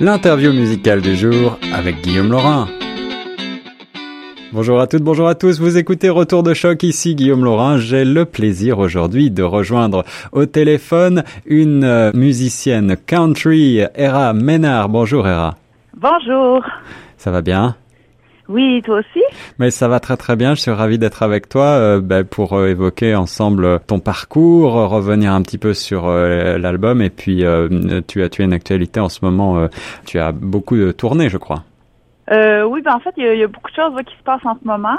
L'interview musicale du jour avec Guillaume Laurin. Bonjour à toutes, bonjour à tous. Vous écoutez Retour de choc ici Guillaume Laurin. J'ai le plaisir aujourd'hui de rejoindre au téléphone une euh, musicienne country, Era Ménard. Bonjour Era. Bonjour. Ça va bien? Oui, toi aussi Mais ça va très très bien. Je suis ravi d'être avec toi euh, ben, pour euh, évoquer ensemble ton parcours, revenir un petit peu sur euh, l'album et puis tu as tu as une actualité en ce moment. tu as beaucoup de tournées, je crois. Euh, oui, ben en fait, il y, a beaucoup de choses qui se passent en ce moment.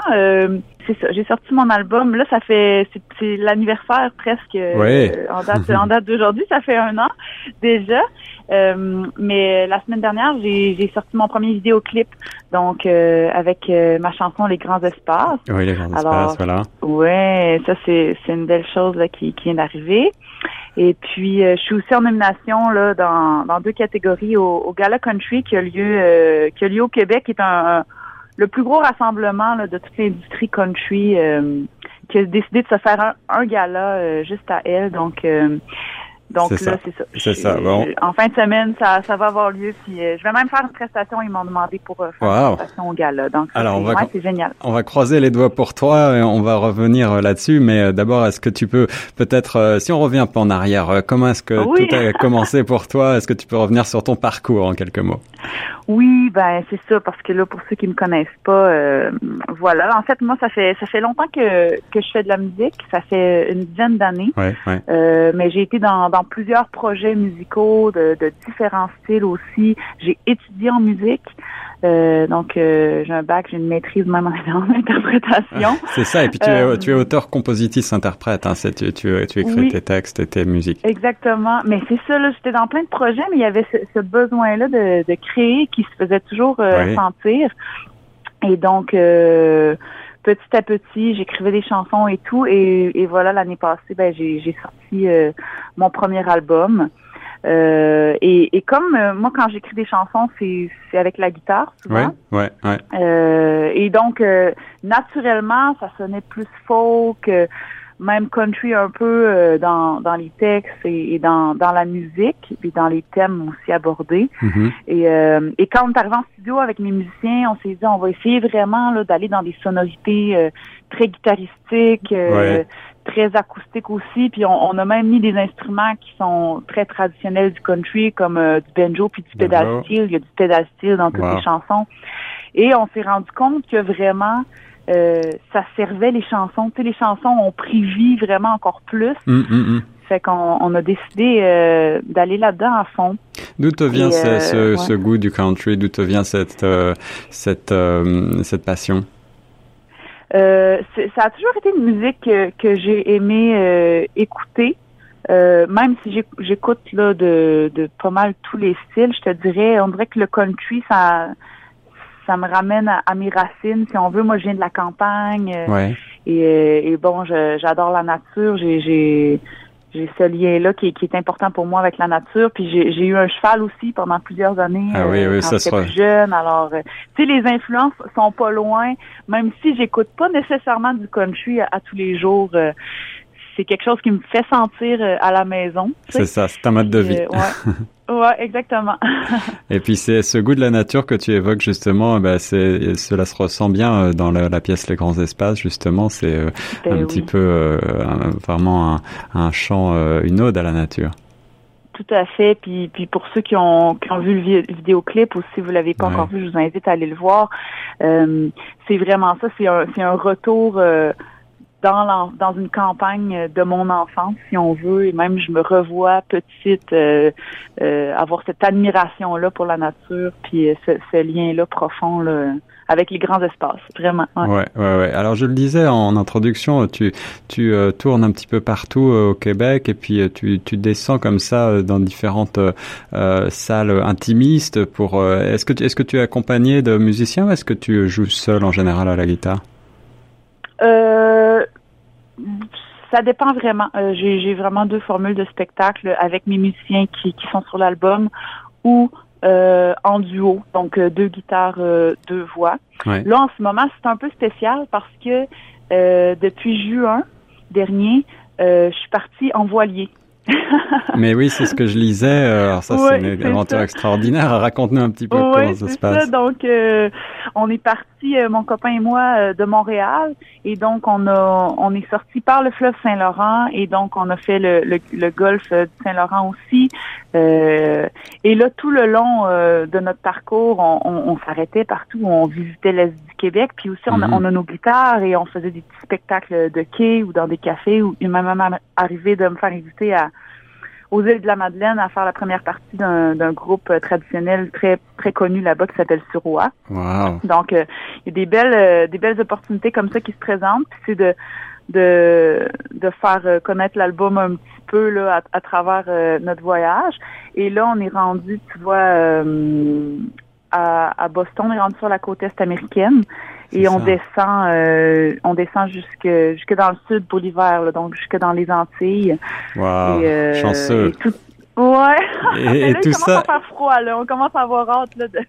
Euh, c'est ça, j'ai sorti mon album. Là, ça fait c'est, l'anniversaire presque oui. en date en date d'aujourd'hui. Ça fait un an déjà. Euh, mais la semaine dernière, j'ai, j'ai sorti mon premier vidéoclip, donc avec ma chanson Les Grands Espaces. Oui, Les Grands Espaces, voilà. Ouais, ça c'est c'est une belle chose là, qui, qui vient d'arriver. Et puis, euh, je suis aussi en nomination là dans, dans deux catégories au, au, Gala Country qui a lieu euh, qui a lieu au Québec, qui est un, le plus gros rassemblement là, de toute l'industrie country euh, qui a décidé de se faire un, gala juste à elle. Donc, donc là, c'est ça. C'est ça. Bon. En fin de semaine, ça, ça va avoir lieu. Puis euh, je vais même faire une prestation. Ils m'ont demandé pour euh, faire une prestation au gala. Donc Alors, on va, c'est génial. On va croiser les doigts pour toi et on va revenir euh, là-dessus. Mais d'abord, est-ce que tu peux peut-être, si on revient un peu en arrière, comment est-ce que tout a commencé pour toi? Est-ce que tu peux revenir sur ton parcours en quelques mots? Oui, ben c'est ça. Parce que là, pour ceux qui me connaissent pas, voilà. En fait, moi, ça fait ça fait longtemps que que je fais de la musique. Ça fait une dizaine d'années. Ouais, ouais. mais j'ai été dans, dans plusieurs projets musicaux de, différents styles aussi. J'ai étudié en musique. Euh, donc, euh, j'ai un bac, j'ai une maîtrise même en, interprétation. c'est ça, et puis tu, es, euh, tu es auteur, compositrice, interprète, hein, tu, tu, tu écris tes textes et tes musiques. Exactement, mais c'est ça, là, j'étais dans plein de projets, mais il y avait ce, besoin-là de, de, créer qui se faisait toujours sentir. Et donc, petit à petit, j'écrivais des chansons et tout. Et, voilà, l'année passée, ben, j'ai sorti euh, mon premier album. Euh, et, comme euh, moi, quand j'écris des chansons, c'est avec la guitare, souvent. Ouais, ouais, ouais. et donc, naturellement, ça sonnait plus folk même country un peu euh, dans, dans les textes et, dans, dans la musique, et dans les thèmes aussi abordés. Mm-hmm. Et, euh, et quand on est arrivé en studio avec mes musiciens, on s'est dit on va essayer vraiment d'aller dans des sonorités euh, très guitaristiques, très acoustiques aussi. Puis on, on, a même mis des instruments qui sont très traditionnels du country, comme du banjo puis du pedal steel. Il y a du pedal steel dans toutes les chansons. Et on s'est rendu compte que vraiment euh, ça servait les chansons. Tu sais, les chansons ont pris vie vraiment encore plus. Hum. Fait qu'on on a décidé euh, d'aller là-dedans à fond. D'où te vient ce, ce, ce, goût du country? D'où te vient cette, euh, cette, cette passion? Euh, ça a toujours été une musique que, que j'ai aimé écouter. même si j'écoute là de, de pas mal tous les styles, je te dirais, on dirait que le country, ça ça me ramène à, mes racines, si on veut. Moi, je viens de la campagne. Euh, euh, et, bon, j'adore la nature. J'ai j'ai ce lien-là qui, qui, est important pour moi avec la nature. Puis j'ai eu un cheval aussi pendant plusieurs années ah, oui, euh, oui, quand j'étais plus jeune. Alors, tu sais, les influences sont pas loin, même si j'écoute pas nécessairement du country à, tous les jours. C'est quelque chose qui me fait sentir à la maison. C'est ça, c'est un mode de vie. Ouais, exactement. et puis c'est ce goût de la nature que tu évoques justement, bah, c'est cela se ressent bien euh, dans la, pièce Les Grands Espaces justement. C'est euh, ben un petit peu euh, vraiment un, un chant, une ode à la nature. Tout à fait. Puis, puis pour ceux qui ont, qui ont vu le vidéoclip ou si vous l'avez pas encore vu, je vous invite à aller le voir. c'est vraiment ça. C'est un, c'est un retour dans, dans une campagne de mon enfance, si on veut, et même je me revois petite euh, euh, avoir cette admiration-là pour la nature, puis euh, ce, lien-là profond là, avec les grands espaces, vraiment. Ouais. ouais, ouais, Alors je le disais en introduction, tu tu tournes un petit peu partout au Québec et puis tu tu descends comme ça dans différentes salles intimistes. Pour est-ce que est-ce que tu es accompagné de musiciens ou est-ce que tu joues seul en général à la guitare? Euh, ça dépend vraiment. Euh, j'ai vraiment deux formules de spectacle avec mes musiciens qui, qui sont sur l'album ou euh, en duo, donc euh, deux guitares, deux voix. Là, en ce moment, c'est un peu spécial parce que depuis juin dernier, je suis partie en voilier. Mais oui, c'est ce que je lisais. Alors ça, c'est une aventure extraordinaire. Raconte-nous un petit peu comment ça se passe. Ça. Donc, on est parti, euh, mon copain et moi, de Montréal, et donc on a, on est sorti par le fleuve Saint-Laurent, et donc on a fait le, le, le golfe du Saint-Laurent aussi. et là, tout le long de notre parcours, on, on, s'arrêtait partout, on visitait l'est du Québec, puis aussi on, a, mhm. on a nos guitares et on faisait des petits spectacles de quai ou dans des cafés. Où il m'a même arrivé de me faire inviter à aux îles de la Madeleine à faire la première partie d'un groupe euh, traditionnel très très connu là-bas qui s'appelle Suroa. Wow. Donc euh, il y a des belles euh, des belles opportunités comme ça qui se présentent. C'est de de de faire connaître l'album un petit peu là à, travers notre voyage. Et là on est rendu, tu vois, à, à Boston, on est rendu sur la côte est américaine et on descend euh, on descend jusque jusque dans le sud pour l'hiver donc jusque dans les Antilles. Wow, euh, chanceux. et tout, ouais. Et, là, tout il ça à faire froid là. On commence à avoir hâte là de,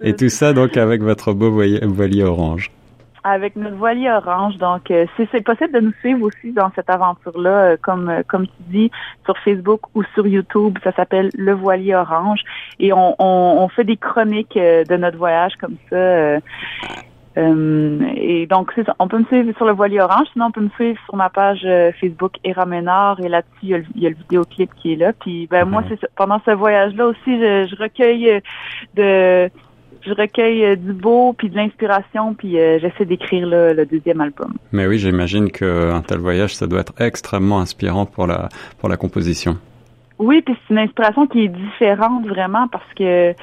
et tout ça donc avec votre beau voilier orange avec notre voilier orange. Donc, euh, c'est possible de nous suivre aussi dans cette aventure-là, euh, comme euh, comme tu dis, sur Facebook ou sur YouTube. Ça s'appelle Le Voilier Orange. Et on, on, fait des chroniques de notre voyage comme ça. et donc, c'est On peut me suivre sur le voilier orange, sinon on peut me suivre sur ma page Facebook Era Ménard et là-dessus, il, il, y a le vidéoclip qui est là. Puis ben moi, c'est pendant ce voyage-là aussi, je, je recueille de je recueille euh, du beau puis de l'inspiration puis euh, j'essaie d'écrire le, deuxième album. Mais oui, j'imagine qu'un tel voyage, ça doit être extrêmement inspirant pour la pour la composition. Oui, puis c'est une inspiration qui est différente vraiment parce que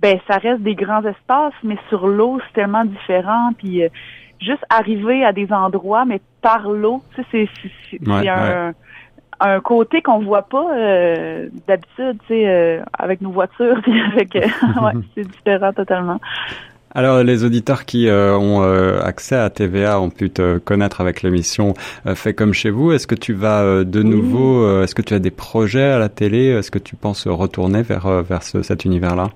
ben ça reste des grands espaces, mais sur l'eau c'est tellement différent puis euh, juste arriver à des endroits mais par l'eau, tu sais c'est c'est un un côté qu'on voit pas euh, d'habitude, tu sais, euh, avec nos voitures, avec, euh, ouais, c'est différent totalement. Alors, les auditeurs qui ont accès à TVA ont pu te connaître avec l'émission Fait comme chez vous. Est-ce que tu vas de nouveau, est-ce que tu as des projets à la télé? Est-ce que tu penses retourner vers, vers cet univers-là?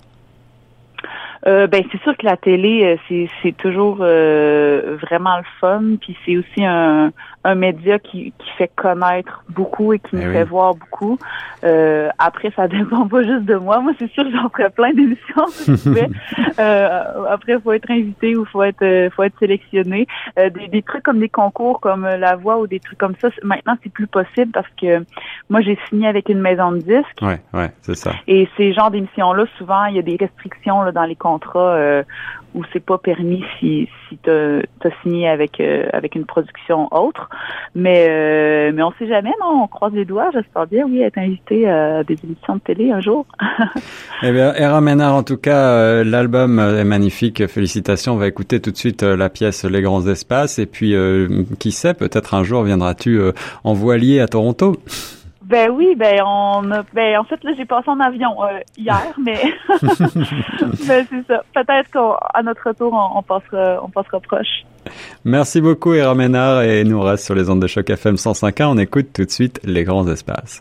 Ben c'est sûr que la télé c'est c'est toujours vraiment le fun puis c'est aussi un un média qui, qui fait connaître beaucoup et qui me eh fait voir beaucoup. Euh, après, ça dépend pas juste de moi. Moi, c'est sûr que j'en ferais plein d'émissions si je euh, après, il faut être invité ou faut être euh, faut être sélectionné. Euh, des, des, trucs comme des concours comme La Voix ou des trucs comme ça, maintenant c'est plus possible parce que moi j'ai signé avec une maison de disques. Ouais, ouais, c'est ça. Et ces genres d'émissions-là, souvent, il y a des restrictions là, dans les contrats euh, où c'est pas permis si, si tu as, signé avec euh, avec une production autre. Mais euh, mais on sait jamais, non, on croise les doigts, j'espère bien, oui, être invité à des émissions de télé un jour. eh bien, Era Ménard, en tout cas, euh, l'album est magnifique, félicitations, on va écouter tout de suite la pièce Les Grands Espaces, et puis, qui sait, peut-être un jour viendras-tu en voilier à Toronto ben oui, ben on a, ben en fait là j'ai passé en avion euh, hier, mais ben, c'est ça. Peut-être qu'à notre retour on, on, passera, on passera proche. Merci beaucoup Ira Ménard et nous reste sur les ondes de choc FM 105.1. On écoute tout de suite les grands espaces.